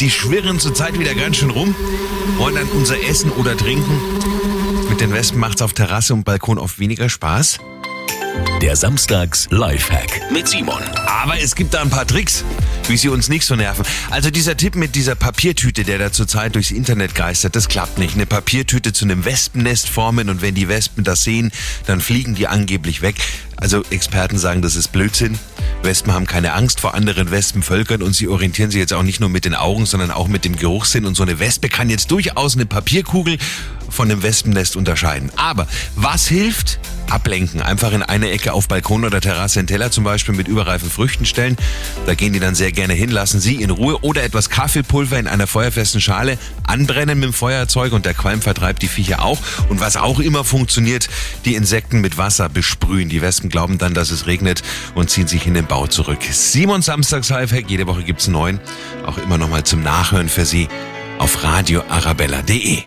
die schwirren zurzeit wieder ganz schön rum, wollen dann unser Essen oder Trinken. Mit den Wespen macht's auf Terrasse und Balkon oft weniger Spaß. Der Samstags Lifehack mit Simon. Aber es gibt da ein paar Tricks, wie sie uns nicht so nerven. Also dieser Tipp mit dieser Papiertüte, der da zurzeit durchs Internet geistert, das klappt nicht. Eine Papiertüte zu einem Wespennest formen und wenn die Wespen das sehen, dann fliegen die angeblich weg. Also Experten sagen, das ist Blödsinn. Wespen haben keine Angst vor anderen Wespenvölkern und sie orientieren sich jetzt auch nicht nur mit den Augen, sondern auch mit dem Geruchssinn. Und so eine Wespe kann jetzt durchaus eine Papierkugel von einem Wespennest unterscheiden. Aber was hilft? Ablenken. Einfach in eine Ecke auf Balkon oder Terrasse einen Teller zum Beispiel mit überreifen Früchten stellen. Da gehen die dann sehr gerne hin, lassen sie in Ruhe oder etwas Kaffeepulver in einer feuerfesten Schale anbrennen mit dem Feuerzeug und der Qualm vertreibt die Viecher auch. Und was auch immer funktioniert, die Insekten mit Wasser besprühen. Die Wespen glauben dann, dass es regnet und ziehen sich in den Bau zurück. Simon Samstags Lifehack. Jede Woche gibt's neuen. Auch immer nochmal zum Nachhören für Sie auf radioarabella.de.